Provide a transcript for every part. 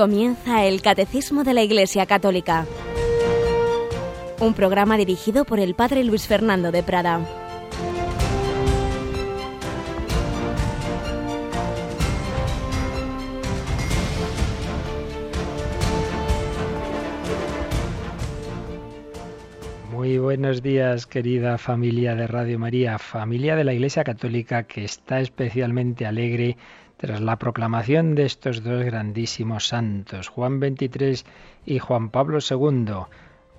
Comienza el Catecismo de la Iglesia Católica, un programa dirigido por el Padre Luis Fernando de Prada. Muy buenos días, querida familia de Radio María, familia de la Iglesia Católica que está especialmente alegre tras la proclamación de estos dos grandísimos santos, Juan XXIII y Juan Pablo II,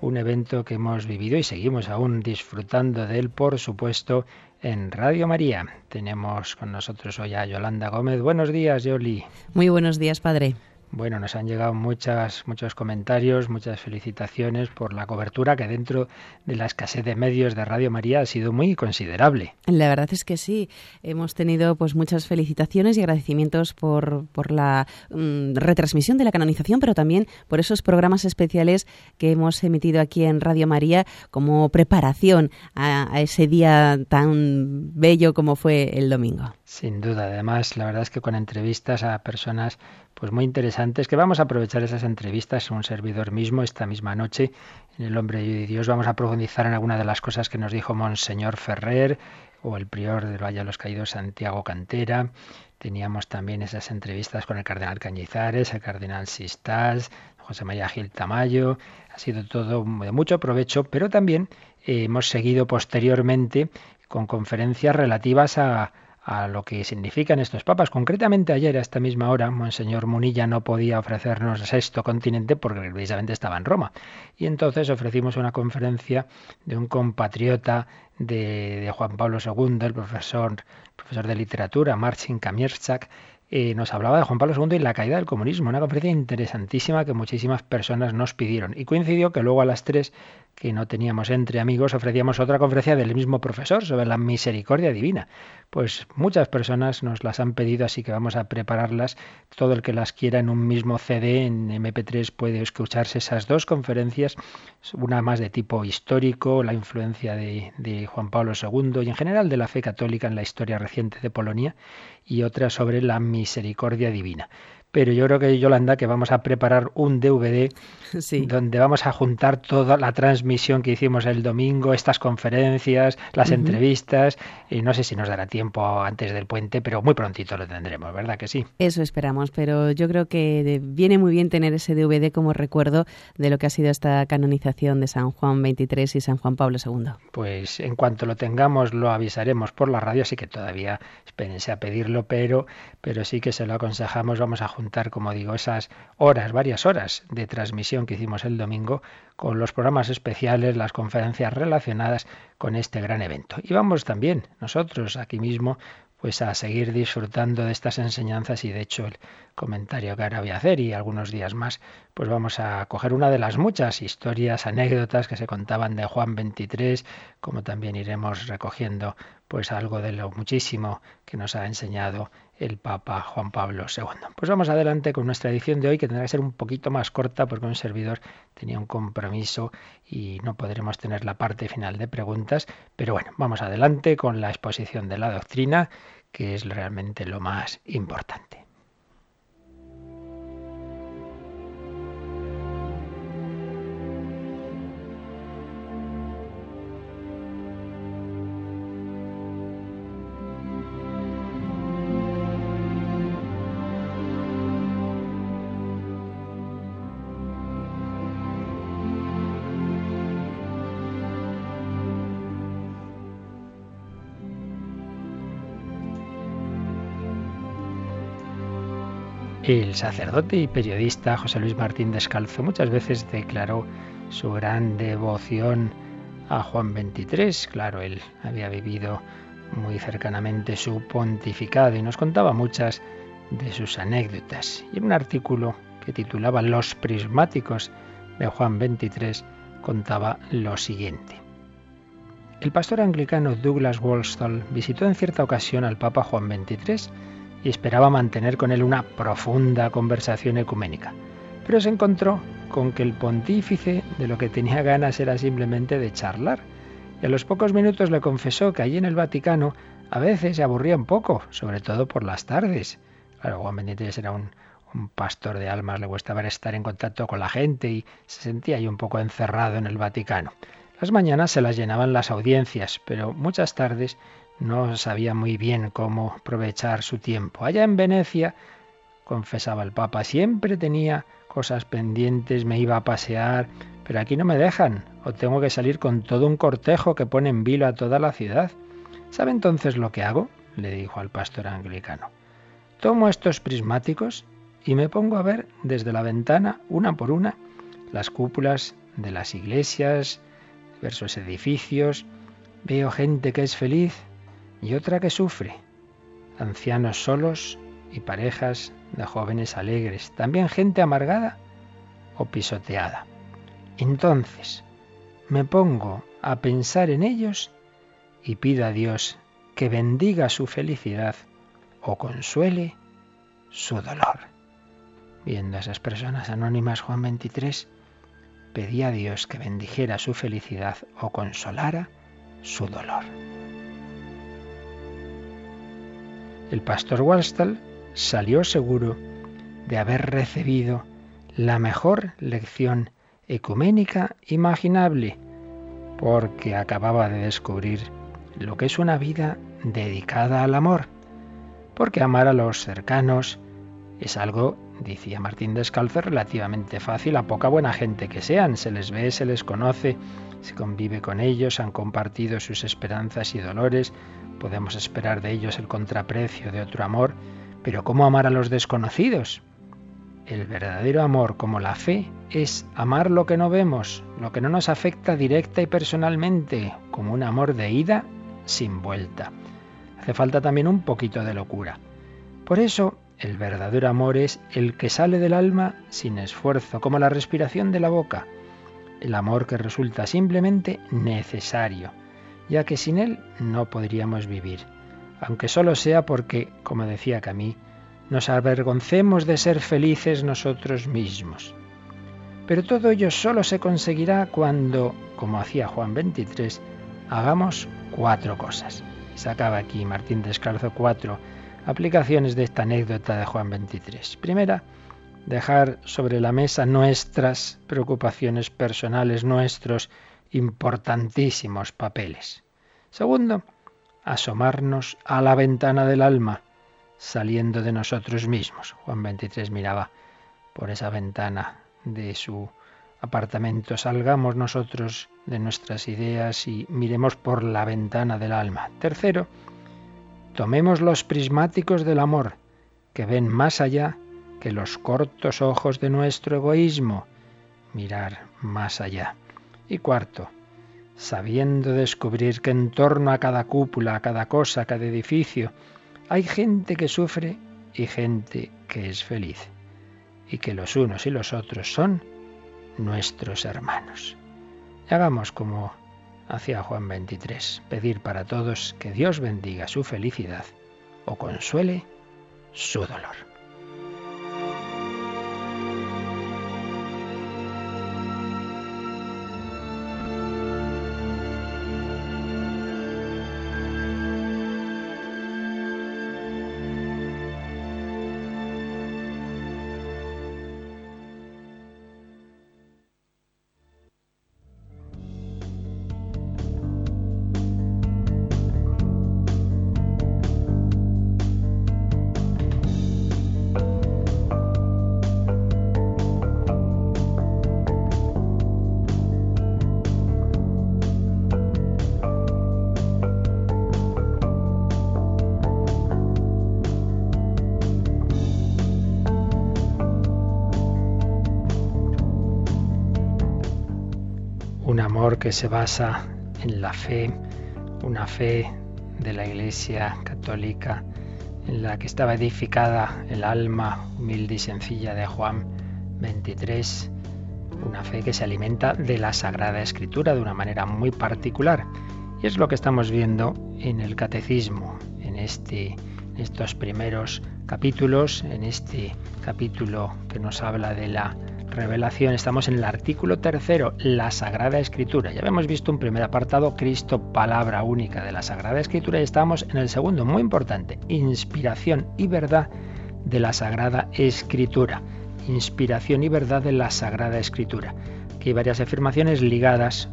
un evento que hemos vivido y seguimos aún disfrutando de él, por supuesto, en Radio María. Tenemos con nosotros hoy a Yolanda Gómez. Buenos días, Yoli. Muy buenos días, padre. Bueno, nos han llegado muchas, muchos comentarios, muchas felicitaciones por la cobertura que dentro de la escasez de medios de Radio María ha sido muy considerable. La verdad es que sí, hemos tenido pues muchas felicitaciones y agradecimientos por, por la mm, retransmisión de la canonización, pero también por esos programas especiales que hemos emitido aquí en Radio María como preparación a ese día tan bello como fue el domingo. Sin duda, además, la verdad es que con entrevistas a personas pues muy interesantes, que vamos a aprovechar esas entrevistas, un servidor mismo, esta misma noche, en El Hombre y Dios, vamos a profundizar en alguna de las cosas que nos dijo Monseñor Ferrer o el prior del Valle de los Caídos, Santiago Cantera. Teníamos también esas entrevistas con el cardenal Cañizares, el cardenal Sistás, José María Gil Tamayo. Ha sido todo de mucho provecho, pero también hemos seguido posteriormente con conferencias relativas a, a lo que significan estos papas. Concretamente ayer a esta misma hora, Monseñor Munilla no podía ofrecernos sexto continente porque precisamente estaba en Roma. Y entonces ofrecimos una conferencia de un compatriota de, Juan Pablo II, el profesor, profesor de literatura, Marcin Kamierczak, eh, nos hablaba de Juan Pablo II y la caída del comunismo, una conferencia interesantísima que muchísimas personas nos pidieron. Y coincidió que luego a las tres que no teníamos entre amigos, ofrecíamos otra conferencia del mismo profesor sobre la misericordia divina. Pues muchas personas nos las han pedido, así que vamos a prepararlas. Todo el que las quiera en un mismo CD, en MP3, puede escucharse esas dos conferencias, una más de tipo histórico, la influencia de, de Juan Pablo II y en general de la fe católica en la historia reciente de Polonia, y otra sobre la misericordia divina pero yo creo que Yolanda que vamos a preparar un DVD donde vamos a juntar toda la transmisión que hicimos el domingo, estas conferencias, las entrevistas, y no sé si nos dará tiempo antes del puente, pero muy prontito lo tendremos, ¿verdad que sí? Eso esperamos, pero yo creo que viene muy bien tener ese DVD como recuerdo de lo que ha sido esta canonización de San Juan XXIII y San Juan Pablo II. Pues en cuanto lo tengamos lo avisaremos por la radio, así que todavía espérense a pedirlo, pero, pero sí que se lo aconsejamos, vamos a como digo, esas horas, varias horas de transmisión que hicimos el domingo con los programas especiales, las conferencias relacionadas con este gran evento. Y vamos también nosotros aquí mismo pues a seguir disfrutando de estas enseñanzas y de hecho el comentario que ahora voy a hacer y algunos días más pues vamos a coger una de las muchas historias, anécdotas que se contaban de Juan 23, como también iremos recogiendo pues algo de lo muchísimo que nos ha enseñado el Papa Juan Pablo II. Pues vamos adelante con nuestra edición de hoy, que tendrá que ser un poquito más corta porque un servidor tenía un compromiso y no podremos tener la parte final de preguntas. Pero bueno, vamos adelante con la exposición de la doctrina, que es realmente lo más importante. El sacerdote y periodista José Luis Martín Descalzo muchas veces declaró su gran devoción a Juan XXIII. Claro, él había vivido muy cercanamente su pontificado y nos contaba muchas de sus anécdotas. Y en un artículo que titulaba Los prismáticos de Juan XXIII contaba lo siguiente. El pastor anglicano Douglas Wolstall visitó en cierta ocasión al Papa Juan XXIII y esperaba mantener con él una profunda conversación ecuménica. Pero se encontró con que el pontífice de lo que tenía ganas era simplemente de charlar. Y a los pocos minutos le confesó que allí en el Vaticano a veces se aburría un poco, sobre todo por las tardes. Claro, Juan XXIII era un, un pastor de almas le gustaba estar en contacto con la gente y se sentía ahí un poco encerrado en el Vaticano. Las mañanas se las llenaban las audiencias, pero muchas tardes no sabía muy bien cómo aprovechar su tiempo. Allá en Venecia, confesaba el Papa, siempre tenía cosas pendientes, me iba a pasear, pero aquí no me dejan, o tengo que salir con todo un cortejo que pone en vilo a toda la ciudad. ¿Sabe entonces lo que hago? le dijo al pastor anglicano. Tomo estos prismáticos y me pongo a ver desde la ventana, una por una, las cúpulas de las iglesias, diversos edificios, veo gente que es feliz y otra que sufre, ancianos solos y parejas de jóvenes alegres, también gente amargada o pisoteada. Entonces me pongo a pensar en ellos y pido a Dios que bendiga su felicidad o consuele su dolor. Viendo a esas personas anónimas, Juan 23 pedía a Dios que bendijera su felicidad o consolara su dolor. El pastor Wallstall salió seguro de haber recibido la mejor lección ecuménica imaginable, porque acababa de descubrir lo que es una vida dedicada al amor, porque amar a los cercanos es algo, decía Martín Descalzo, relativamente fácil a poca buena gente que sean, se les ve, se les conoce, se convive con ellos, han compartido sus esperanzas y dolores, podemos esperar de ellos el contraprecio de otro amor, pero ¿cómo amar a los desconocidos? El verdadero amor, como la fe, es amar lo que no vemos, lo que no nos afecta directa y personalmente, como un amor de ida sin vuelta. Hace falta también un poquito de locura. Por eso, el verdadero amor es el que sale del alma sin esfuerzo, como la respiración de la boca. El amor que resulta simplemente necesario, ya que sin él no podríamos vivir, aunque solo sea porque, como decía Camille, nos avergoncemos de ser felices nosotros mismos. Pero todo ello solo se conseguirá cuando, como hacía Juan 23, hagamos cuatro cosas. Sacaba aquí Martín Descalzo cuatro aplicaciones de esta anécdota de Juan 23. Primera, dejar sobre la mesa nuestras preocupaciones personales, nuestros importantísimos papeles. Segundo, asomarnos a la ventana del alma, saliendo de nosotros mismos. Juan 23 miraba por esa ventana de su apartamento. Salgamos nosotros de nuestras ideas y miremos por la ventana del alma. Tercero, tomemos los prismáticos del amor, que ven más allá que los cortos ojos de nuestro egoísmo. Mirar más allá. Y cuarto, sabiendo descubrir que en torno a cada cúpula, a cada cosa, a cada edificio, hay gente que sufre y gente que es feliz, y que los unos y los otros son nuestros hermanos. Y hagamos como hacía Juan 23, pedir para todos que Dios bendiga su felicidad o consuele su dolor. Que se basa en la fe, una fe de la Iglesia católica en la que estaba edificada el alma humilde y sencilla de Juan 23, una fe que se alimenta de la Sagrada Escritura de una manera muy particular. Y es lo que estamos viendo en el Catecismo, en este, estos primeros capítulos, en este capítulo que nos habla de la revelación. Estamos en el artículo tercero, la Sagrada Escritura. Ya habíamos visto un primer apartado, Cristo, palabra única de la Sagrada Escritura, y estamos en el segundo, muy importante, inspiración y verdad de la Sagrada Escritura. Inspiración y verdad de la Sagrada Escritura. Aquí hay varias afirmaciones ligadas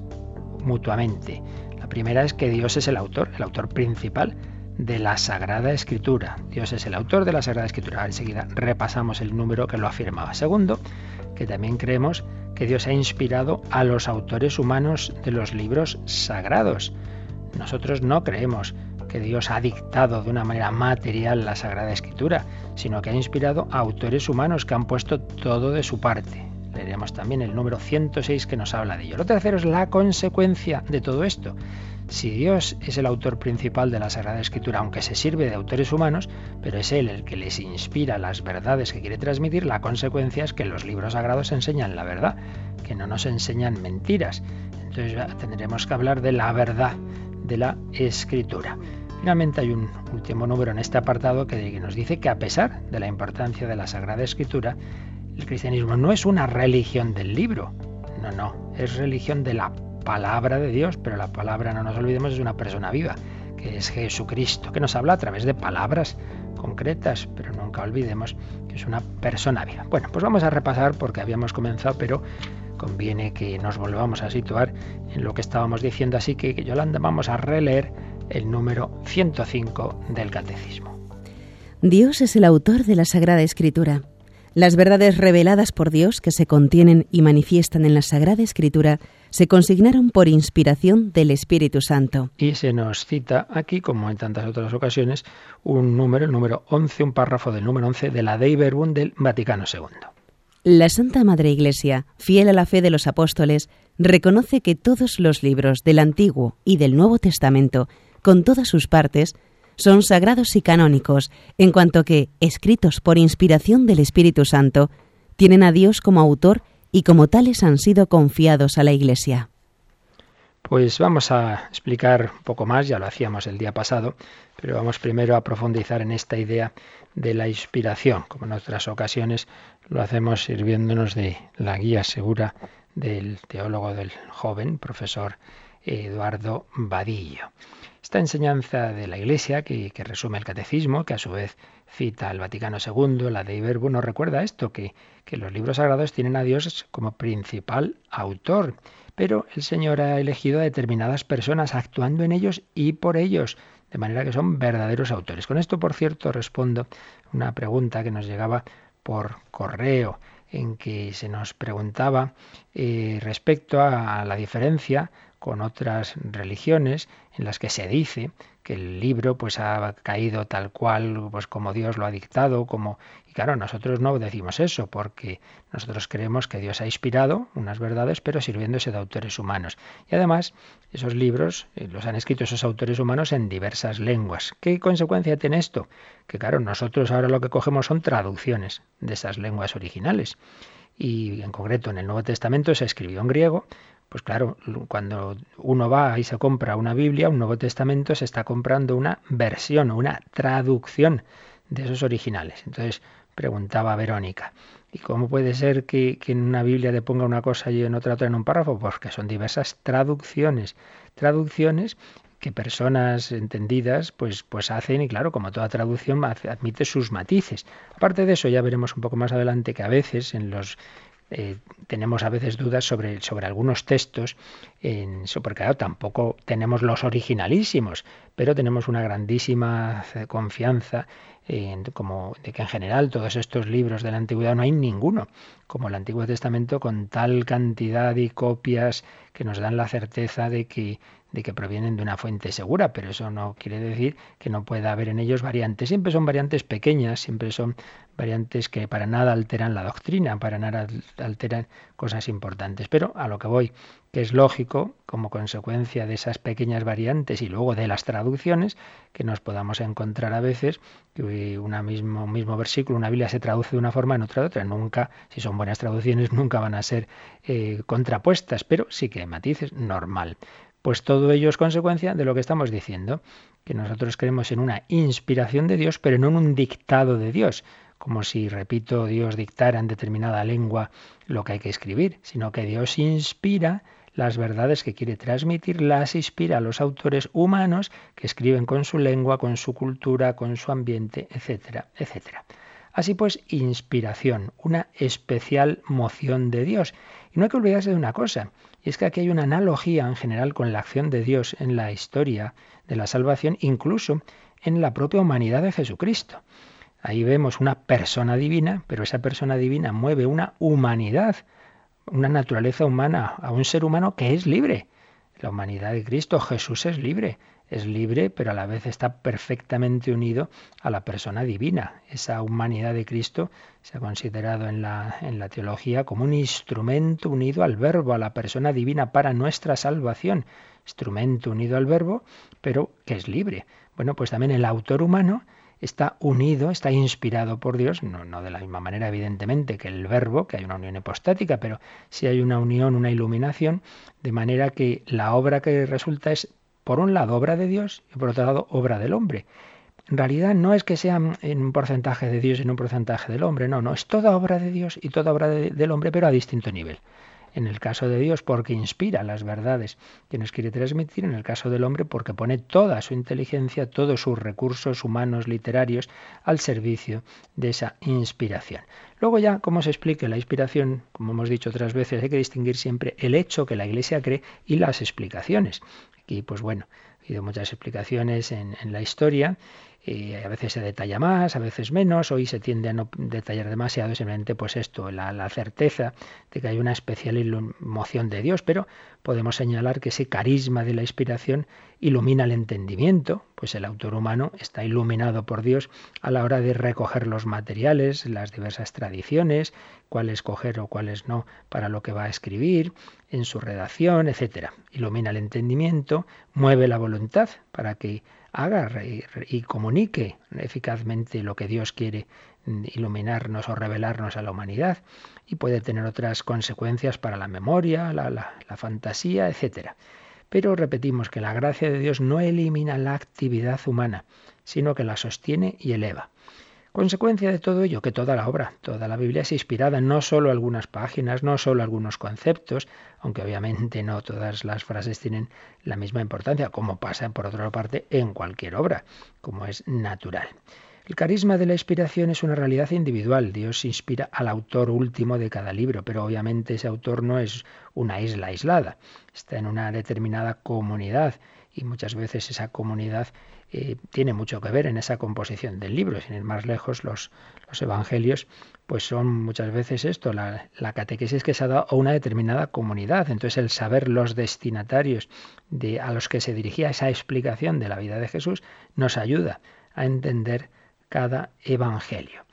mutuamente. La primera es que Dios es el autor, el autor principal de la Sagrada Escritura. Dios es el autor de la Sagrada Escritura. Enseguida repasamos el número que lo afirmaba. Segundo, que también creemos que Dios ha inspirado a los autores humanos de los libros sagrados. Nosotros no creemos que Dios ha dictado de una manera material la Sagrada Escritura, sino que ha inspirado a autores humanos que han puesto todo de su parte. Leeremos también el número 106 que nos habla de ello. Lo tercero es la consecuencia de todo esto. Si Dios es el autor principal de la Sagrada Escritura, aunque se sirve de autores humanos, pero es Él el que les inspira las verdades que quiere transmitir, la consecuencia es que los libros sagrados enseñan la verdad, que no nos enseñan mentiras. Entonces tendremos que hablar de la verdad de la Escritura. Finalmente hay un último número en este apartado que nos dice que a pesar de la importancia de la Sagrada Escritura, el cristianismo no es una religión del libro, no, no, es religión de la palabra de Dios, pero la palabra, no nos olvidemos, es una persona viva, que es Jesucristo, que nos habla a través de palabras concretas, pero nunca olvidemos que es una persona viva. Bueno, pues vamos a repasar porque habíamos comenzado, pero conviene que nos volvamos a situar en lo que estábamos diciendo, así que Yolanda vamos a releer el número 105 del Catecismo. Dios es el autor de la Sagrada Escritura. Las verdades reveladas por Dios que se contienen y manifiestan en la Sagrada Escritura se consignaron por inspiración del Espíritu Santo. Y se nos cita aquí, como en tantas otras ocasiones, un número, el número 11, un párrafo del número 11 de la Dei Verbum del Vaticano II. La Santa Madre Iglesia, fiel a la fe de los apóstoles, reconoce que todos los libros del Antiguo y del Nuevo Testamento con todas sus partes, son sagrados y canónicos, en cuanto que, escritos por inspiración del Espíritu Santo, tienen a Dios como autor y como tales han sido confiados a la Iglesia. Pues vamos a explicar un poco más, ya lo hacíamos el día pasado, pero vamos primero a profundizar en esta idea de la inspiración, como en otras ocasiones lo hacemos sirviéndonos de la guía segura del teólogo del joven, profesor Eduardo Vadillo. Esta enseñanza de la Iglesia, que, resume el catecismo, que a su vez cita al Vaticano II, la de Verbo, nos recuerda esto, que, que los libros sagrados tienen a Dios como principal autor, pero el Señor ha elegido a determinadas personas actuando en ellos y por ellos, de manera que son verdaderos autores. Con esto, por cierto, respondo una pregunta que nos llegaba por correo en que se nos preguntaba eh, respecto a la diferencia con otras religiones en las que se dice que el libro pues ha caído tal cual pues como Dios lo ha dictado, como y claro, nosotros no decimos eso porque nosotros creemos que Dios ha inspirado unas verdades, pero sirviéndose de autores humanos. Y además, esos libros eh, los han escrito esos autores humanos en diversas lenguas. ¿Qué consecuencia tiene esto? Que claro, nosotros ahora lo que cogemos son traducciones de esas lenguas originales. Y en concreto en el Nuevo Testamento se escribió en griego, pues claro, cuando uno va y se compra una Biblia, un Nuevo Testamento, se está comprando una versión, una traducción de esos originales. Entonces preguntaba Verónica, ¿y cómo puede ser que, en una Biblia le ponga una cosa y en otra otra en un párrafo? Pues son diversas traducciones. Traducciones que personas entendidas pues, pues hacen y claro, como toda traducción admite sus matices. Aparte de eso, ya veremos un poco más adelante que a veces en los eh, tenemos a veces dudas sobre, sobre algunos textos, en, porque tampoco tenemos los originalísimos, pero tenemos una grandísima confianza en, como de que en general todos estos libros de la antigüedad no hay ninguno, como el Antiguo Testamento, con tal cantidad de copias que nos dan la certeza de que de que provienen de una fuente segura, pero eso no quiere decir que no pueda haber en ellos variantes. Siempre son variantes pequeñas, siempre son variantes que para nada alteran la doctrina, para nada alteran cosas importantes. Pero a lo que voy, que es lógico, como consecuencia de esas pequeñas variantes y luego de las traducciones, que nos podamos encontrar a veces que mismo, un mismo versículo, una Biblia se traduce de una forma, en otra de otra. Nunca, si son buenas traducciones, nunca van a ser eh, contrapuestas, pero sí que hay matices, normal. Pues todo ello es consecuencia de lo que estamos diciendo, que nosotros creemos en una inspiración de Dios, pero no en un dictado de Dios, como si, repito, Dios dictara en determinada lengua lo que hay que escribir, sino que Dios inspira las verdades que quiere transmitir, las inspira a los autores humanos que escriben con su lengua, con su cultura, con su ambiente, etcétera, etcétera. Así pues, inspiración, una especial moción de Dios. Y no hay que olvidarse de una cosa, y es que aquí hay una analogía en general con la acción de Dios en la historia de la salvación, incluso en la propia humanidad de Jesucristo. Ahí vemos una persona divina, pero esa persona divina mueve una humanidad, una naturaleza humana, a un ser humano que es libre. La humanidad de Cristo, Jesús es libre es libre, pero a la vez está perfectamente unido a la persona divina. Esa humanidad de Cristo se ha considerado en la, en la teología como un instrumento unido al verbo, a la persona divina para nuestra salvación. Instrumento unido al verbo, pero que es libre. Bueno, pues también el autor humano está unido, está inspirado por Dios, no, no, de la misma manera evidentemente que el verbo, que hay una unión hipostática, pero sí hay una unión, una iluminación, de manera que la obra que resulta es por un lado obra de Dios y por otro lado obra del hombre. En realidad no es que sean en un porcentaje de Dios y en un porcentaje del hombre, no, no, es toda obra de Dios y toda obra del hombre, pero a distinto nivel en el caso de Dios porque inspira las verdades que nos quiere transmitir, en el caso del hombre porque pone toda su inteligencia, todos sus recursos humanos, literarios, al servicio de esa inspiración. Luego ya, como se explique la inspiración, como hemos dicho otras veces, hay que distinguir siempre el hecho que la Iglesia cree y las explicaciones. Aquí, pues bueno, ha habido muchas explicaciones en, en la historia y a veces se detalla más, a veces menos, hoy se tiende a no detallar demasiado, simplemente pues esto, la, certeza de que hay una especial emoción de Dios, pero podemos señalar que ese carisma de la inspiración ilumina el entendimiento, pues el autor humano está iluminado por Dios a la hora de recoger los materiales, las diversas tradiciones, cuáles coger o cuáles no para lo que va a escribir, en su redacción, etc. Ilumina el entendimiento, mueve la voluntad para que haga y, comunique eficazmente lo que Dios quiere iluminarnos o revelarnos a la humanidad y puede tener otras consecuencias para la memoria, la, la fantasía, etc. Pero repetimos que la gracia de Dios no elimina la actividad humana, sino que la sostiene y eleva. Consecuencia de todo ello, que toda la obra, toda la Biblia es inspirada, no solo algunas páginas, no solo algunos conceptos, aunque obviamente no todas las frases tienen la misma importancia, como pasa por otra parte en cualquier obra, como es natural. El carisma de la inspiración es una realidad individual. Dios inspira al autor último de cada libro, pero obviamente ese autor no es una isla aislada, está en una determinada comunidad y muchas veces esa comunidad eh, tiene mucho que ver en esa composición del libro. Sin ir más lejos, los, los evangelios pues son muchas veces esto, la, la, catequesis que se ha dado a una determinada comunidad. Entonces el saber los destinatarios de, a los que se dirigía esa explicación de la vida de Jesús nos ayuda a entender cada evangelio.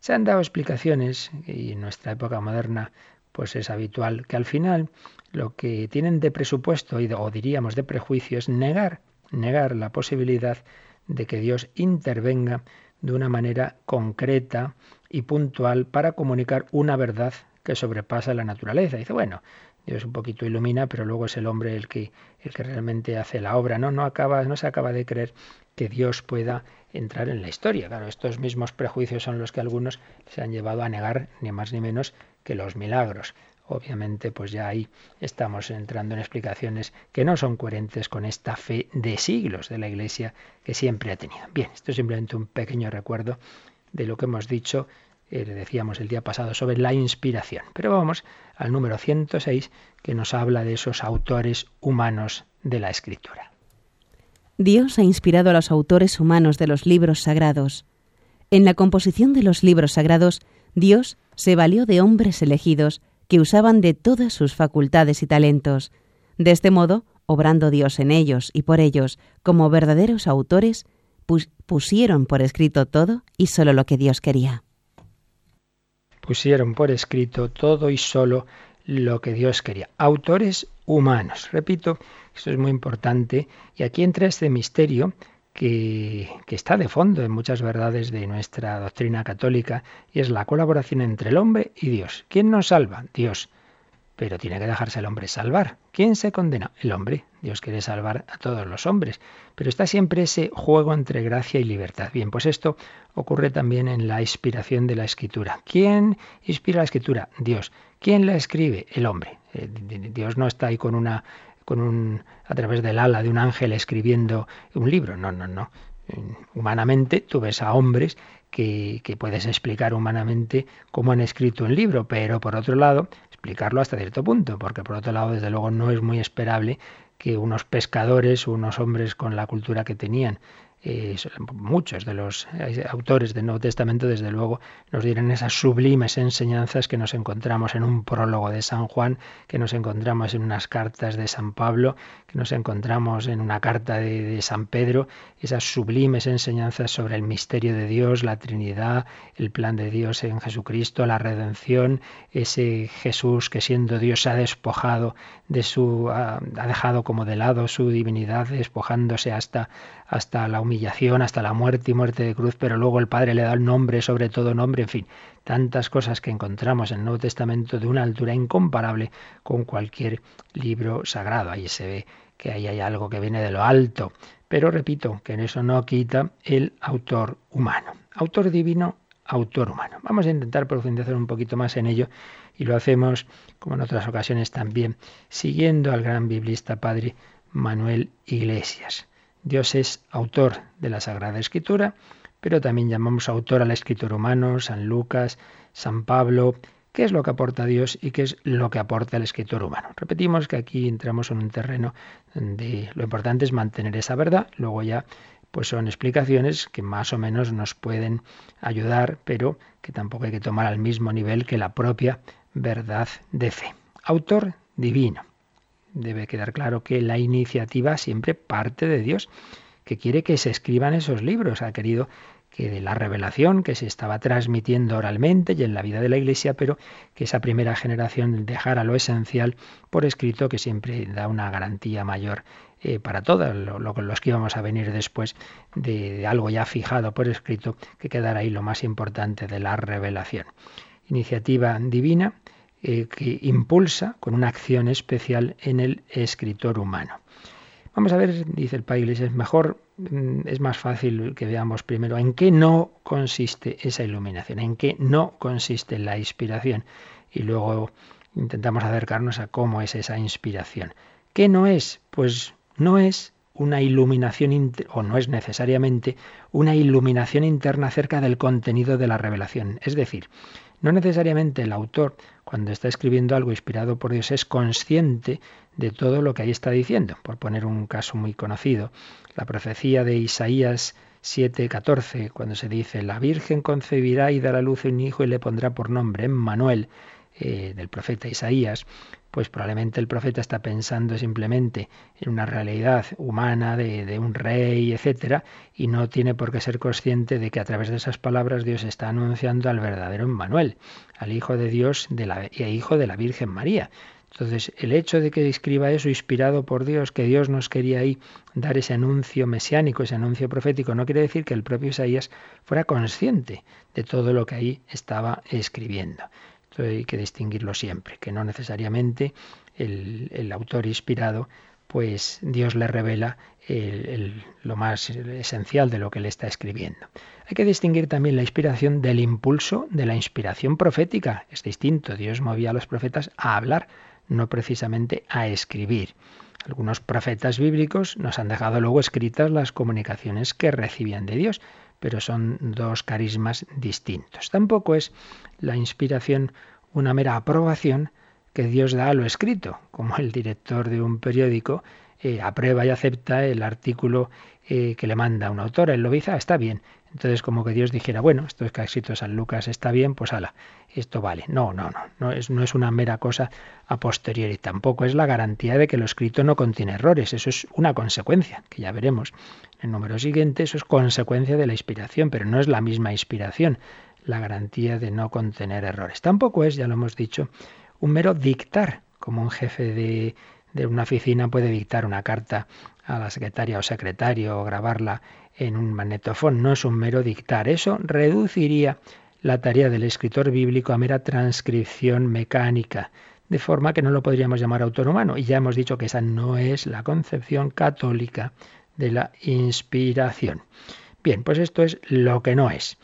Se han dado explicaciones y en nuestra época moderna pues es habitual que al final lo que tienen de presupuesto o diríamos de prejuicio es negar negar la posibilidad de que Dios intervenga de una manera concreta y puntual para comunicar una verdad que sobrepasa la naturaleza. Dice, bueno, Dios un poquito ilumina, pero luego es el hombre el que, el que realmente hace la obra. No, no, acaba, no se acaba de creer que Dios pueda entrar en la historia. Claro, estos mismos prejuicios son los que algunos se han llevado a negar, ni más ni menos, que los milagros obviamente pues ya ahí estamos entrando en explicaciones que no son coherentes con esta fe de siglos de la Iglesia que siempre ha tenido. Bien, esto es simplemente un pequeño recuerdo de lo que hemos dicho, eh, decíamos el día pasado, sobre la inspiración. Pero vamos al número 106 que nos habla de esos autores humanos de la Escritura. Dios ha inspirado a los autores humanos de los libros sagrados. En la composición de los libros sagrados, Dios se valió de hombres elegidos que usaban de todas sus facultades y talentos. De este modo, obrando Dios en ellos y por ellos como verdaderos autores, pusieron por escrito todo y solo lo que Dios quería. Pusieron por escrito todo y solo lo que Dios quería. Autores humanos. Repito, esto es muy importante. Y aquí entra este misterio que, está de fondo en muchas verdades de nuestra doctrina católica y es la colaboración entre el hombre y Dios. ¿Quién nos salva? Dios. Pero tiene que dejarse el hombre salvar. ¿Quién se condena? El hombre. Dios quiere salvar a todos los hombres. Pero está siempre ese juego entre gracia y libertad. Bien, pues esto ocurre también en la inspiración de la escritura. ¿Quién inspira la escritura? Dios. ¿Quién la escribe? El hombre. Eh, Dios no está ahí con una con un, a través del ala de un ángel escribiendo un libro. No, no, no. humanamente tú ves a hombres que, que, puedes explicar humanamente cómo han escrito un libro, pero por otro lado, explicarlo hasta cierto punto, porque por otro lado, desde luego, no es muy esperable que unos pescadores, unos hombres con la cultura que tenían, eh, muchos de los eh, autores del Nuevo Testamento, desde luego, nos dieron esas sublimes enseñanzas que nos encontramos en un prólogo de San Juan, que nos encontramos en unas cartas de San Pablo, que nos encontramos en una carta de, San Pedro, esas sublimes enseñanzas sobre el misterio de Dios, la Trinidad, el plan de Dios en Jesucristo, la redención, ese Jesús que siendo Dios se ha despojado de su, ha dejado como de lado su divinidad, despojándose hasta hasta la humillación, hasta la muerte y muerte de cruz, pero luego el Padre le da el nombre, sobre todo nombre, en fin, tantas cosas que encontramos en el Nuevo Testamento de una altura incomparable con cualquier libro sagrado. Ahí se ve que ahí hay algo que viene de lo alto. Pero repito, que en eso no quita el autor humano. Autor divino, autor humano. Vamos a intentar profundizar un poquito más en ello y lo hacemos, como en otras ocasiones también, siguiendo al gran biblista padre Manuel Iglesias. Dios es autor de la Sagrada Escritura, pero también llamamos autor al escritor humano, San Lucas, San Pablo, qué es lo que aporta Dios y qué es lo que aporta el escritor humano. Repetimos que aquí entramos en un terreno donde lo importante es mantener esa verdad, luego ya pues son explicaciones que más o menos nos pueden ayudar, pero que tampoco hay que tomar al mismo nivel que la propia verdad de fe. Autor divino debe quedar claro que la iniciativa siempre parte de Dios, que quiere que se escriban esos libros. Ha querido que de la revelación que se estaba transmitiendo oralmente y en la vida de la Iglesia, pero que esa primera generación dejara lo esencial por escrito, que siempre da una garantía mayor eh, para todos los que íbamos a venir después de, algo ya fijado por escrito, que quedara ahí lo más importante de la revelación. Iniciativa divina eh, que impulsa con una acción especial en el escritor humano. Vamos a ver, dice el Pailes, es mejor, mm, es más fácil que veamos primero en qué no consiste esa iluminación, en qué no consiste la inspiración y luego intentamos acercarnos a cómo es esa inspiración. ¿Qué no es? Pues no es una iluminación o no es necesariamente una iluminación interna acerca del contenido de la revelación. Es decir, no necesariamente el autor, cuando está escribiendo algo inspirado por Dios, es consciente de todo lo que ahí está diciendo. Por poner un caso muy conocido, la profecía de Isaías 7:14, cuando se dice, la Virgen concebirá y dará a luz un hijo y le pondrá por nombre Emmanuel, eh, del profeta Isaías, pues probablemente el profeta está pensando simplemente en una realidad humana de, un rey, etcétera, y no tiene por qué ser consciente de que a través de esas palabras Dios está anunciando al verdadero Emmanuel, al Hijo de Dios de la, y Hijo de la Virgen María. Entonces, el hecho de que escriba eso inspirado por Dios, que Dios nos quería ahí dar ese anuncio mesiánico, ese anuncio profético, no quiere decir que el propio Isaías fuera consciente de todo lo que ahí estaba escribiendo hay que distinguirlo siempre, que no necesariamente el, autor inspirado, pues Dios le revela lo más esencial de lo que le está escribiendo. Hay que distinguir también la inspiración del impulso de la inspiración profética. Es distinto, Dios movía a los profetas a hablar, no precisamente a escribir. Algunos profetas bíblicos nos han dejado luego escritas las comunicaciones que recibían de Dios, pero son dos carismas distintos. Tampoco es la inspiración una mera aprobación que Dios da a lo escrito, como el director de un periódico eh, aprueba y acepta el artículo eh, que le manda un autor. Él lo dice, está bien. Entonces, como que Dios dijera, bueno, esto es que escrito San Lucas, está bien, pues ala, esto vale. No, no, no, no es, no es una mera cosa a posteriori. Tampoco es la garantía de que lo escrito no contiene errores. Eso es una consecuencia, que ya veremos en el número siguiente. Eso es consecuencia de la inspiración, pero no es la misma inspiración la garantía de no contener errores. Tampoco es, ya lo hemos dicho, un mero dictar, como un jefe de, de una oficina puede dictar una carta a la secretaria o secretario o grabarla en un magnetofón. No es un mero dictar. Eso reduciría la tarea del escritor bíblico a mera transcripción mecánica, de forma que no lo podríamos llamar autor humano. Y ya hemos dicho que esa no es la concepción católica de la inspiración. Bien, pues esto es lo que no es.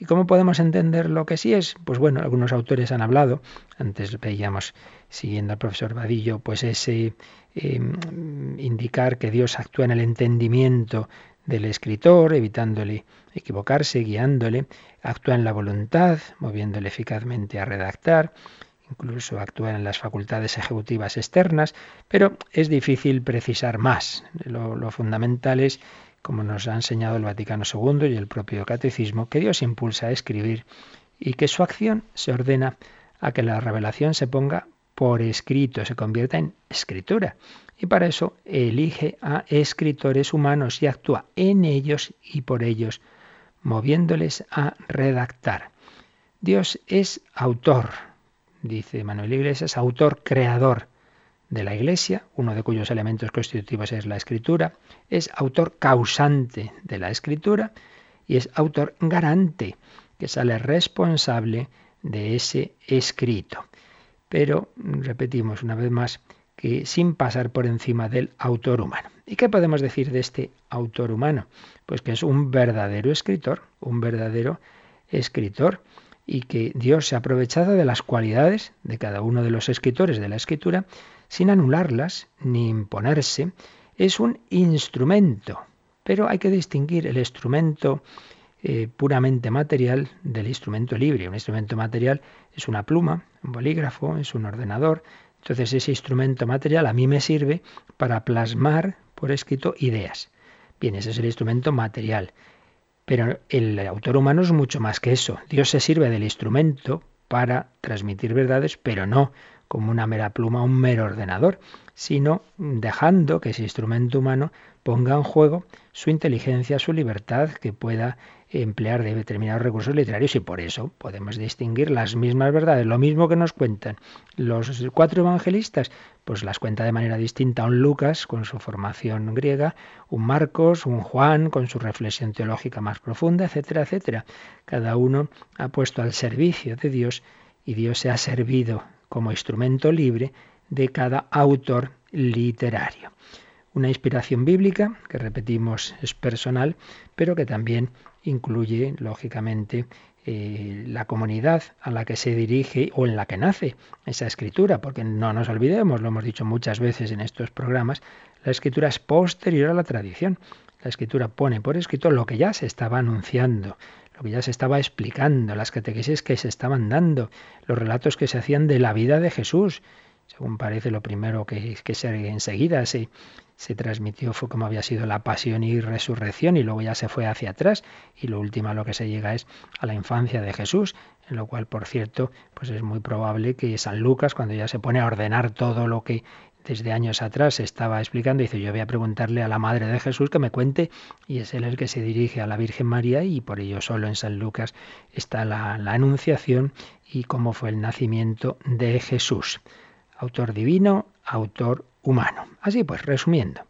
¿Y cómo podemos entender lo que sí es? Pues bueno, algunos autores han hablado, antes veíamos, siguiendo al profesor Vadillo, pues ese em, indicar que Dios actúa en el entendimiento del escritor, evitándole equivocarse, guiándole, actúa en la voluntad, moviéndole eficazmente a redactar, incluso actúa en las facultades ejecutivas externas, pero es difícil precisar más. Lo, lo, fundamental es, como nos ha enseñado el Vaticano II y el propio Catecismo, que Dios impulsa a escribir y que su acción se ordena a que la revelación se ponga por escrito, se convierta en escritura. Y para eso elige a escritores humanos y actúa en ellos y por ellos, moviéndoles a redactar. Dios es autor, dice Manuel Iglesias, autor creador de la Iglesia, uno de cuyos elementos constitutivos es la escritura, es autor causante de la escritura y es autor garante, que sale responsable de ese escrito. Pero repetimos una vez más que sin pasar por encima del autor humano. ¿Y qué podemos decir de este autor humano? Pues que es un verdadero escritor, un verdadero escritor y que Dios se ha aprovechado de las cualidades de cada uno de los escritores de la escritura sin anularlas ni imponerse. Es un instrumento, pero hay que distinguir el instrumento eh, puramente material del instrumento libre. Un instrumento material es una pluma, un bolígrafo, es un ordenador. Entonces ese instrumento material a mí me sirve para plasmar por escrito ideas. Bien, ese es el instrumento material. Pero el autor humano es mucho más que eso. Dios se sirve del instrumento para transmitir verdades, pero no como una mera pluma, un mero ordenador, sino dejando que ese instrumento humano ponga en juego su inteligencia, su libertad, que pueda emplear de determinados recursos literarios y por eso podemos distinguir las mismas verdades, lo mismo que nos cuentan los cuatro evangelistas, pues las cuenta de manera distinta un Lucas con su formación griega, un Marcos, un Juan con su reflexión teológica más profunda, etcétera, etcétera. Cada uno ha puesto al servicio de Dios y Dios se ha servido como instrumento libre de cada autor literario. Una inspiración bíblica, que repetimos es personal, pero que también incluye, lógicamente, eh, la comunidad a la que se dirige o en la que nace esa escritura, porque no nos olvidemos, lo hemos dicho muchas veces en estos programas, la escritura es posterior a la tradición. La escritura pone por escrito lo que ya se estaba anunciando, lo que ya se estaba explicando, las catequesis que se estaban dando, los relatos que se hacían de la vida de Jesús. Según parece, lo primero que, que se, enseguida se, se transmitió fue como había sido la pasión y resurrección y luego ya se fue hacia atrás y lo último a lo que se llega es a la infancia de Jesús, en lo cual, por cierto, pues es muy probable que San Lucas, cuando ya se pone a ordenar todo lo que desde años atrás se estaba explicando, dice, yo voy a preguntarle a la Madre de Jesús que me cuente, y es él el que se dirige a la Virgen María, y por ello solo en San Lucas está la, la anunciación y cómo fue el nacimiento de Jesús. Autor divino, autor humano. Así pues, resumiendo,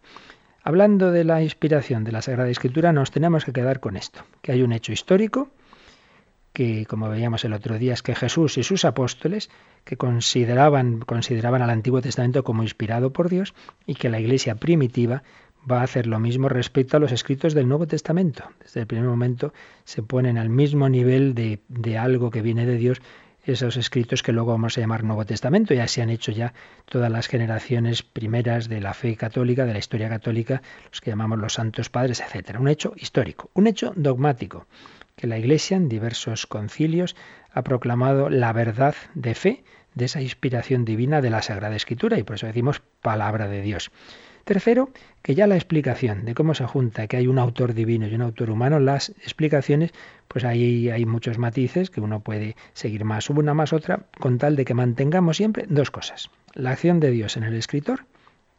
hablando de la inspiración de la Sagrada Escritura, nos tenemos que quedar con esto, que hay un hecho histórico, que como veíamos el otro día es que Jesús y sus apóstoles que consideraban, consideraban al Antiguo Testamento como inspirado por Dios y que la Iglesia primitiva va a hacer lo mismo respecto a los escritos del Nuevo Testamento. Desde el primer momento se ponen al mismo nivel de, de algo que viene de Dios esos escritos que luego vamos a llamar Nuevo Testamento. Ya se han hecho ya todas las generaciones primeras de la fe católica, de la historia católica, los que llamamos los santos padres, etcétera. Un hecho histórico, un hecho dogmático, que la Iglesia en diversos concilios ha proclamado la verdad de fe de esa inspiración divina de la Sagrada Escritura y por eso decimos palabra de Dios. Tercero, que ya la explicación de cómo se junta, que hay un autor divino y un autor humano, las explicaciones, pues ahí hay muchos matices que uno puede seguir más una más otra, con tal de que mantengamos siempre dos cosas. La acción de Dios en el escritor,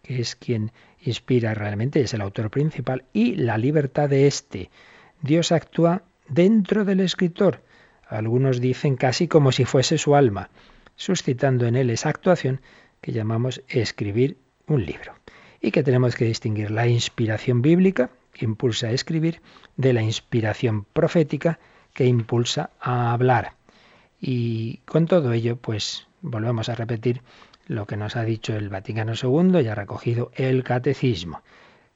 que es quien inspira realmente, es el autor principal, y la libertad de éste. Dios actúa dentro del escritor. Algunos dicen casi como si fuese su alma, suscitando en él esa actuación que llamamos escribir un libro y que tenemos que distinguir la inspiración bíblica, que impulsa a escribir, de la inspiración profética, que impulsa a hablar. Y con todo ello, pues volvemos a repetir lo que nos ha dicho el Vaticano II y ha recogido el Catecismo,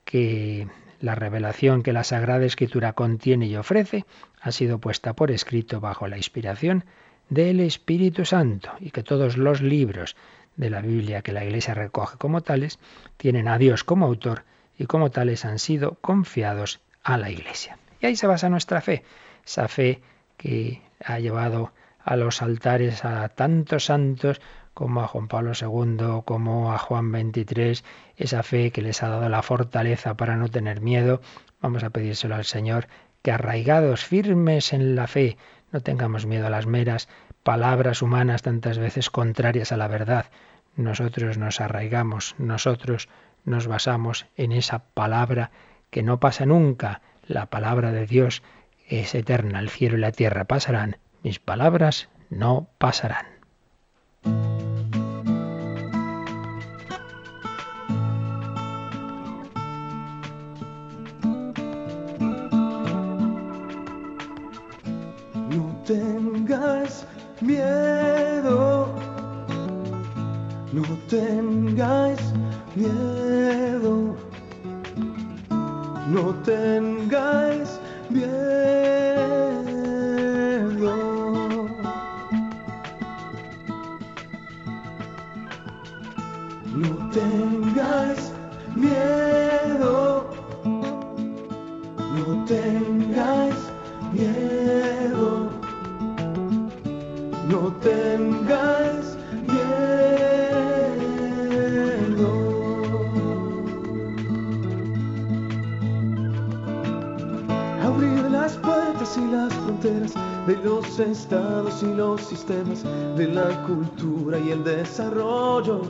que la revelación que la Sagrada Escritura contiene y ofrece ha sido puesta por escrito bajo la inspiración del Espíritu Santo y que todos los libros de la Biblia que la Iglesia recoge como tales, tienen a Dios como autor y como tales han sido confiados a la Iglesia. Y ahí se basa nuestra fe, esa fe que ha llevado a los altares a tantos santos como a Juan Pablo II, como a Juan XXIII, esa fe que les ha dado la fortaleza para no tener miedo. Vamos a pedírselo al Señor, que arraigados, firmes en la fe, no tengamos miedo a las meras palabras humanas tantas veces contrarias a la verdad. Nosotros nos arraigamos, nosotros nos basamos en esa palabra que no pasa nunca. La palabra de Dios es eterna, el cielo y la tierra pasarán, mis palabras no pasarán. Miedo, no tengáis miedo, no tengáis miedo. De los estados y los sistemas, de la cultura y el desarrollo.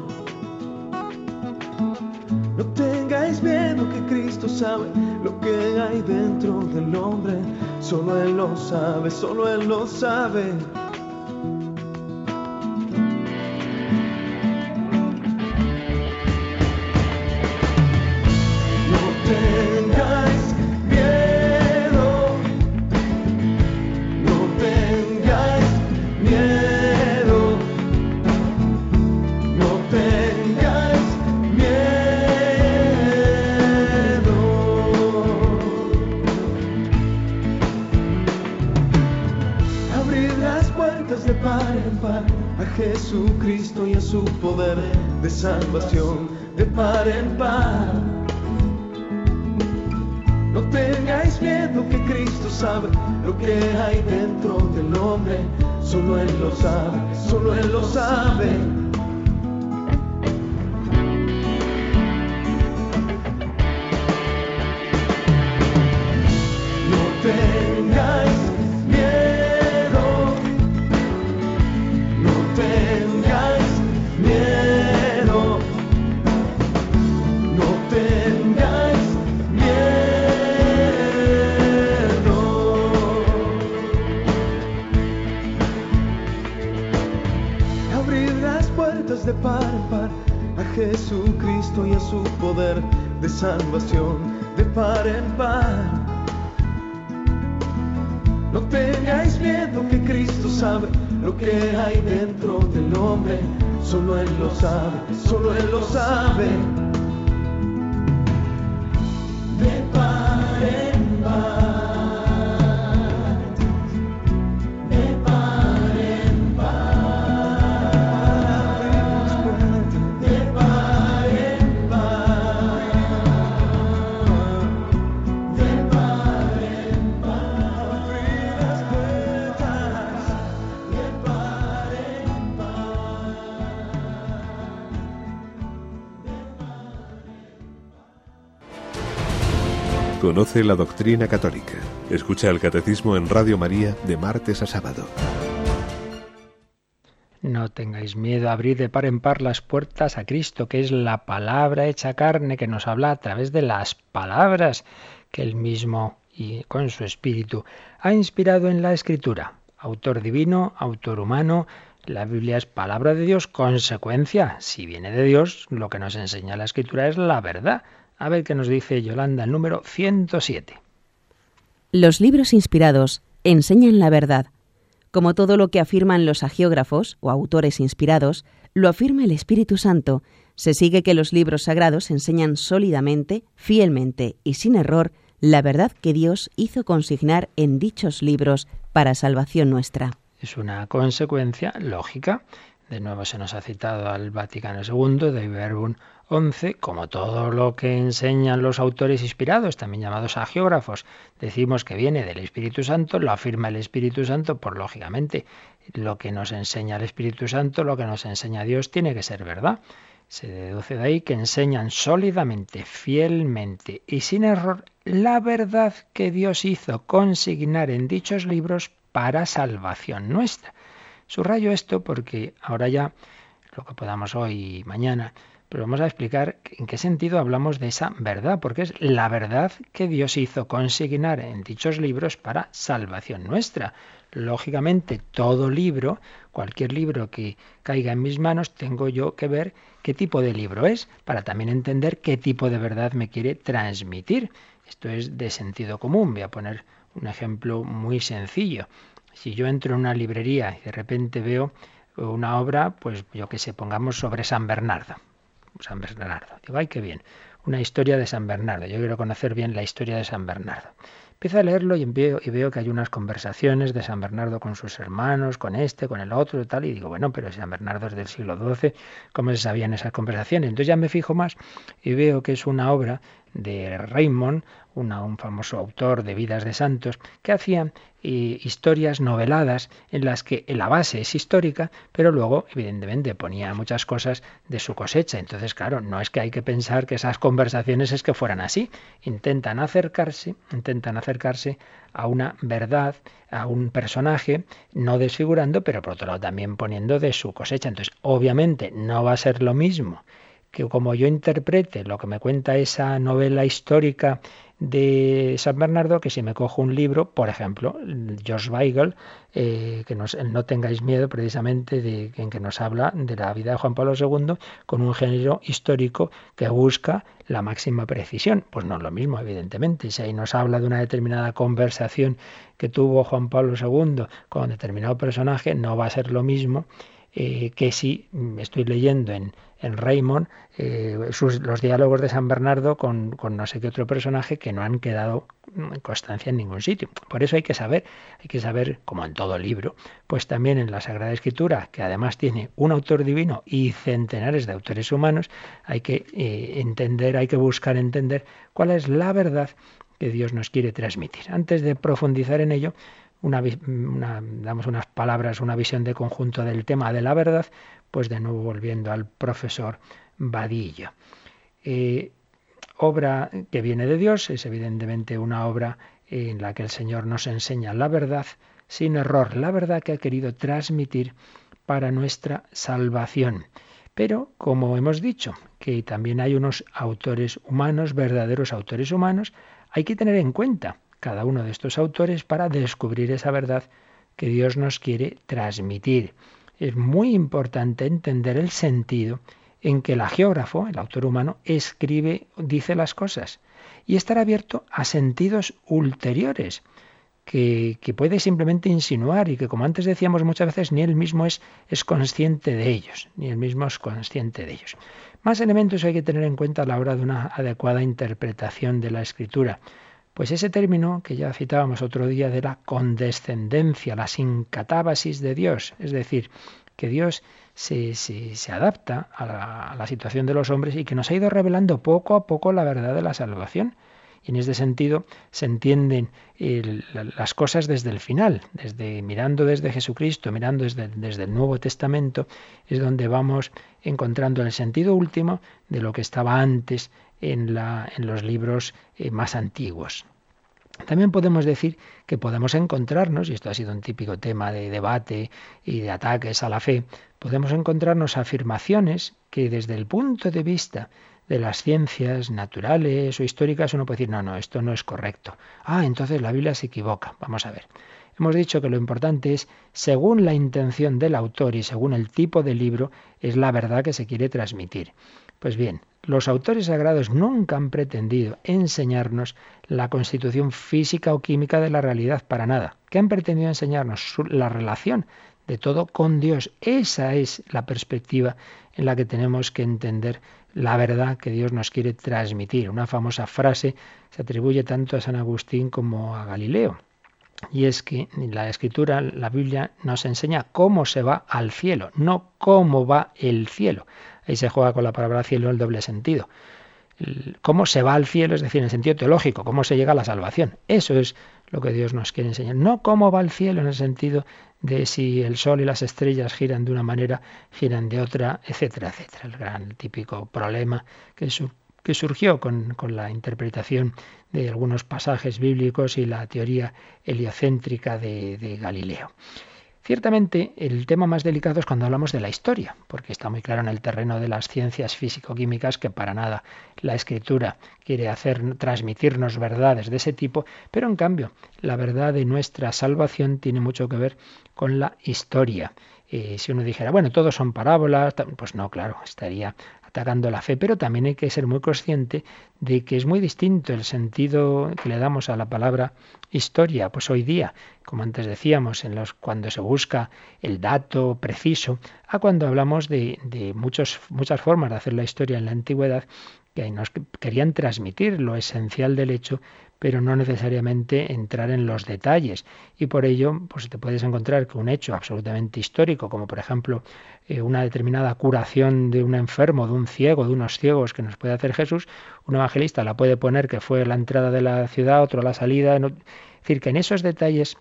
No tengáis miedo que Cristo sabe lo que hay dentro del hombre. Solo Él lo sabe, solo Él lo sabe. De salvación de par en par. No tengáis miedo que Cristo sabe lo que hay dentro del hombre. Solo Él lo sabe, solo Él lo sabe. Miedo que Cristo sabe lo que hay dentro del hombre. Solo Él lo sabe, solo Él lo sabe. Conoce la doctrina católica. Escucha el catecismo en Radio María de martes a sábado. No tengáis miedo, abrid de par en par las puertas a Cristo, que es la palabra hecha carne que nos habla a través de las palabras que él mismo y con su espíritu ha inspirado en la escritura. Autor divino, autor humano, la Biblia es palabra de Dios, consecuencia. Si viene de Dios, lo que nos enseña la escritura es la verdad. A ver qué nos dice Yolanda, el número 107. Los libros inspirados enseñan la verdad. Como todo lo que afirman los agiógrafos o autores inspirados, lo afirma el Espíritu Santo. Se sigue que los libros sagrados enseñan sólidamente, fielmente y sin error la verdad que Dios hizo consignar en dichos libros para salvación nuestra. Es una consecuencia lógica. De nuevo se nos ha citado al Vaticano II, de Verbum 11, como todo lo que enseñan los autores inspirados, también llamados agiógrafos, decimos que viene del Espíritu Santo, lo afirma el Espíritu Santo, por lógicamente lo que nos enseña el Espíritu Santo, lo que nos enseña Dios, tiene que ser verdad. Se deduce de ahí que enseñan sólidamente, fielmente y sin error la verdad que Dios hizo consignar en dichos libros para salvación nuestra. Subrayo esto porque ahora ya lo que podamos hoy y mañana, pero vamos a explicar en qué sentido hablamos de esa verdad, porque es la verdad que Dios hizo consignar en dichos libros para salvación nuestra. Lógicamente, todo libro, cualquier libro que caiga en mis manos, tengo yo que ver qué tipo de libro es, para también entender qué tipo de verdad me quiere transmitir. Esto es de sentido común. Voy a poner un ejemplo muy sencillo. Si yo entro en una librería y de repente veo una obra, pues yo que sé, pongamos sobre San Bernardo. San Bernardo. Digo, ay, qué bien. Una historia de San Bernardo. Yo quiero conocer bien la historia de San Bernardo. Empiezo a leerlo y veo, y veo que hay unas conversaciones de San Bernardo con sus hermanos, con este, con el otro y tal, y digo, bueno, pero San Bernardo es del siglo XII, ¿cómo se sabían esas conversaciones? Entonces ya me fijo más y veo que es una obra de Raymond, un famoso autor de vidas de santos, que hacía eh, historias noveladas en las que la base es histórica, pero luego, evidentemente, ponía muchas cosas de su cosecha. Entonces, claro, no es que hay que pensar que esas conversaciones es que fueran así. Intentan acercarse, intentan acercarse a una verdad, a un personaje, no desfigurando, pero por otro lado también poniendo de su cosecha. Entonces, obviamente, no va a ser lo mismo que como yo interprete lo que me cuenta esa novela histórica de San Bernardo que si me cojo un libro, por ejemplo, George Weigel, eh, que nos, no tengáis miedo precisamente de, en que nos habla de la vida de Juan Pablo II con un género histórico que busca la máxima precisión. Pues no es lo mismo, evidentemente. Si ahí nos habla de una determinada conversación que tuvo Juan Pablo II con determinado personaje, no va a ser lo mismo eh, que si estoy leyendo en, en Raymond eh, los diálogos de San Bernardo con, con, no sé qué otro personaje que no han quedado en constancia en ningún sitio. Por eso hay que saber, hay que saber, como en todo libro, pues también en la Sagrada Escritura, que además tiene un autor divino y centenares de autores humanos, hay que eh, entender, hay que buscar entender cuál es la verdad que Dios nos quiere transmitir. Antes de profundizar en ello, una, damos unas palabras, una visión de conjunto del tema de la verdad, pues de nuevo volviendo al profesor Vadillo. Eh, obra que viene de Dios es evidentemente una obra en la que el Señor nos enseña la verdad sin error, la verdad que ha querido transmitir para nuestra salvación. Pero, como hemos dicho, que también hay unos autores humanos, verdaderos autores humanos, hay que tener en cuenta cada uno de estos autores para descubrir esa verdad que Dios nos quiere transmitir. Es muy importante entender el sentido en que el geógrafo, el autor humano, escribe, dice las cosas y estar abierto a sentidos ulteriores que, que, puede simplemente insinuar y que, como antes decíamos muchas veces, ni él mismo es, es consciente de ellos, ni él mismo es consciente de ellos. Más elementos hay que tener en cuenta a la hora de una adecuada interpretación de la escritura. Pues ese término que ya citábamos otro día de la condescendencia, la sincatábasis de Dios, es decir, que Dios se, se, adapta a la, situación de los hombres y que nos ha ido revelando poco a poco la verdad de la salvación. Y en ese sentido se entienden las cosas desde el final, desde mirando desde Jesucristo, mirando desde, desde el Nuevo Testamento, es donde vamos encontrando el sentido último de lo que estaba antes en, los libros eh, más antiguos. También podemos decir que podemos encontrarnos, y esto ha sido un típico tema de debate y de ataques a la fe, podemos encontrarnos afirmaciones que desde el punto de vista de las ciencias naturales o históricas uno puede decir, no, no, esto no es correcto. Ah, entonces la Biblia se equivoca. Vamos a ver. Hemos dicho que lo importante es, según la intención del autor y según el tipo de libro, es la verdad que se quiere transmitir. Pues bien, los autores sagrados nunca han pretendido enseñarnos la constitución física o química de la realidad, para nada. ¿Qué han pretendido enseñarnos? La relación de todo con Dios. Esa es la perspectiva en la que tenemos que entender la verdad que Dios nos quiere transmitir. Una famosa frase se atribuye tanto a San Agustín como a Galileo. Y es que la escritura, la Biblia, nos enseña cómo se va al cielo, no cómo va el cielo. Ahí se juega con la palabra cielo en el doble sentido. Cómo se va al cielo, es decir, en el sentido teológico, cómo se llega a la salvación. Eso es lo que Dios nos quiere enseñar. No cómo va al cielo en el sentido de si el sol y las estrellas giran de una manera, giran de otra, etcétera, etcétera. El gran típico problema que, surgió con, la interpretación de algunos pasajes bíblicos y la teoría heliocéntrica de Galileo. Ciertamente el tema más delicado es cuando hablamos de la historia, porque está muy claro en el terreno de las ciencias físico-químicas que para nada la escritura quiere hacer transmitirnos verdades de ese tipo, pero en cambio la verdad de nuestra salvación tiene mucho que ver con la historia. Eh, si uno dijera, bueno, todos son parábolas, pues no, claro, estaría atacando la fe, pero también hay que ser muy consciente de que es muy distinto el sentido que le damos a la palabra historia, pues hoy día, como antes decíamos, en los cuando se busca el dato preciso, a cuando hablamos de, muchas formas de hacer la historia en la antigüedad que nos querían transmitir lo esencial del hecho, pero no necesariamente entrar en los detalles. Y por ello, pues te puedes encontrar que un hecho absolutamente histórico, como por ejemplo eh, una determinada curación de un enfermo, de un ciego, de unos ciegos que nos puede hacer Jesús, un evangelista la puede poner que fue la entrada de la ciudad, otro la salida. Es decir, que en esos detalles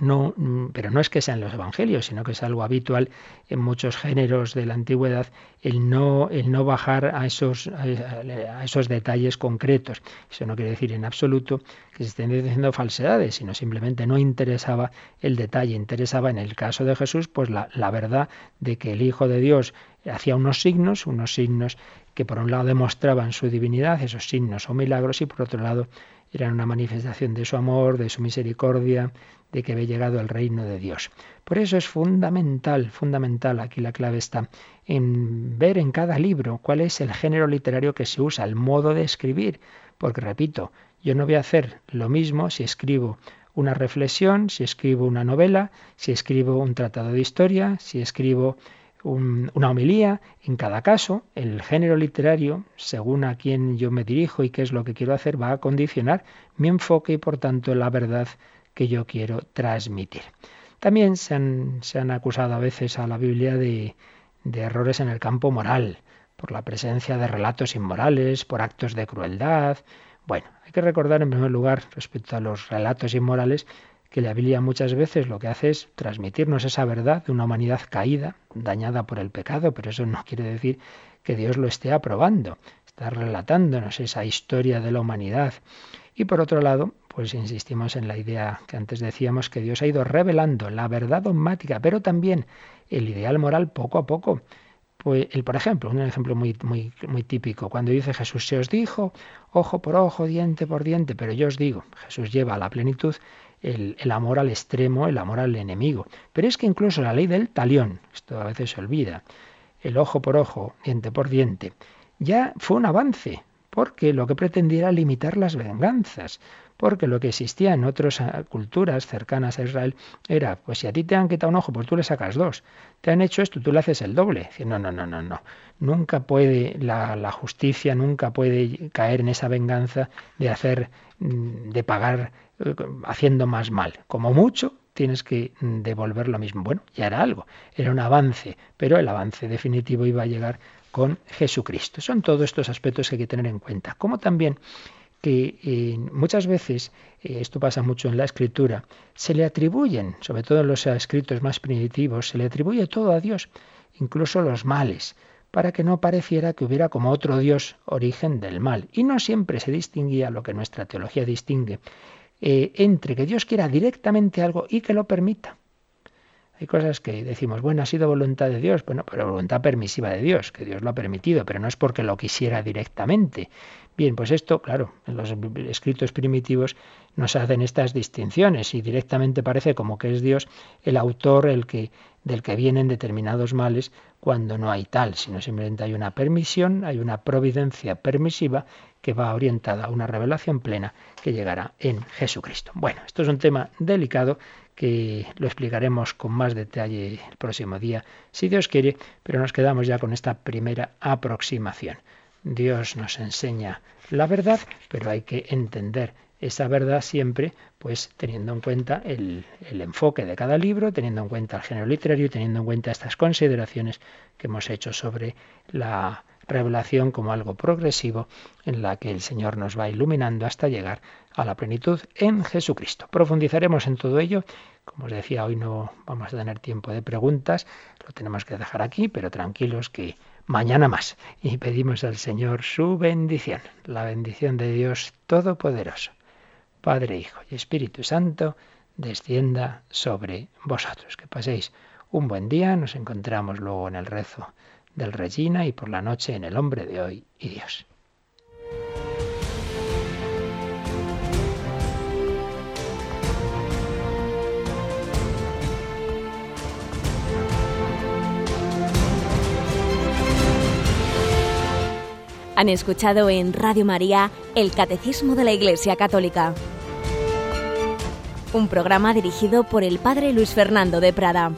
no, mm, pero no es que sean los evangelios, sino que es algo habitual en muchos géneros de la antigüedad el no, el no bajar a esos, a esos detalles concretos. Eso no quiere decir en absoluto que se estén diciendo falsedades, sino simplemente no interesaba el detalle, interesaba en el caso de Jesús, pues la, la verdad de que el Hijo de Dios hacía unos signos, unos signos que por un lado demostraban su divinidad, esos signos o milagros, y por otro lado eran una manifestación de su amor, de su misericordia, de que había llegado el reino de Dios. Por eso es fundamental, fundamental, aquí la clave está en ver en cada libro cuál es el género literario que se usa, el modo de escribir, porque repito, yo no voy a hacer lo mismo si escribo una reflexión, si escribo una novela, si escribo un tratado de historia, si escribo una homilía. En cada caso, el género literario, según a quién yo me dirijo y qué es lo que quiero hacer, va a condicionar mi enfoque y por tanto la verdad que yo quiero transmitir. También se han, acusado a veces a la Biblia de, de errores en el campo moral, por la presencia de relatos inmorales, por actos de crueldad. Bueno, hay que recordar en primer lugar, respecto a los relatos inmorales, que la Biblia muchas veces lo que hace es transmitirnos esa verdad de una humanidad caída, dañada por el pecado, pero eso no quiere decir que Dios lo esté aprobando. Está relatándonos esa historia de la humanidad. Y por otro lado, pues insistimos en la idea que antes decíamos que Dios ha ido revelando la verdad dogmática, pero también el ideal moral poco a poco. Pues, el, por ejemplo, un ejemplo muy, muy, muy típico, cuando dice Jesús, se os dijo ojo por ojo, diente por diente, pero yo os digo, Jesús lleva a la plenitud el, amor al extremo, el amor al enemigo. Pero es que incluso la ley del talión, esto a veces se olvida, el ojo por ojo, diente por diente, ya fue un avance, porque lo que pretendía era limitar las venganzas, porque lo que existía en otras ah, culturas cercanas a Israel era, pues si a ti te han quitado un ojo, pues tú le sacas dos. Te han hecho esto, tú le haces el doble. No, no, no, no, no. Nunca puede la, la justicia, nunca puede caer en esa venganza de hacer, mm, de pagar eh, haciendo más mal. Como mucho, tienes que mm, devolver lo mismo. Bueno, ya era algo, era un avance, pero el avance definitivo iba a llegar con Jesucristo. Son todos estos aspectos que hay que tener en cuenta. Como también que eh, muchas veces, eh, esto pasa mucho en la escritura, se le atribuyen, sobre todo en los escritos más primitivos, se le atribuye todo a Dios, incluso los males para que no pareciera que hubiera como otro Dios origen del mal. Y no siempre se distinguía lo que nuestra teología distingue eh, entre que Dios quiera directamente algo y que lo permita. Hay cosas que decimos, bueno, ha sido voluntad de Dios, bueno, pero voluntad permisiva de Dios, que Dios lo ha permitido, pero no es porque lo quisiera directamente. Bien, pues esto, claro, en los escritos primitivos nos hacen estas distinciones y directamente parece como que es Dios el autor el que del que vienen determinados males cuando no hay tal, sino simplemente hay una permisión, hay una providencia permisiva que va orientada a una revelación plena que llegará en Jesucristo. Bueno, esto es un tema delicado que lo explicaremos con más detalle el próximo día, si Dios quiere, pero nos quedamos ya con esta primera aproximación. Dios nos enseña la verdad, pero hay que entender esa verdad siempre, pues teniendo en cuenta el, el, enfoque de cada libro, teniendo en cuenta el género literario y teniendo en cuenta estas consideraciones que hemos hecho sobre la revelación como algo progresivo en la que el Señor nos va iluminando hasta llegar a la plenitud en Jesucristo. Profundizaremos en todo ello. Como os decía, hoy no vamos a tener tiempo de preguntas, lo tenemos que dejar aquí, pero tranquilos que mañana más. Y pedimos al Señor su bendición, la bendición de Dios Todopoderoso. Padre, Hijo y Espíritu Santo, descienda sobre vosotros. Que paséis un buen día. Nos encontramos luego en el rezo del Regina y por la noche en el hombre de hoy y Dios. Han escuchado en Radio María el Catecismo de la Iglesia Católica, un programa dirigido por el Padre Luis Fernando de Prada.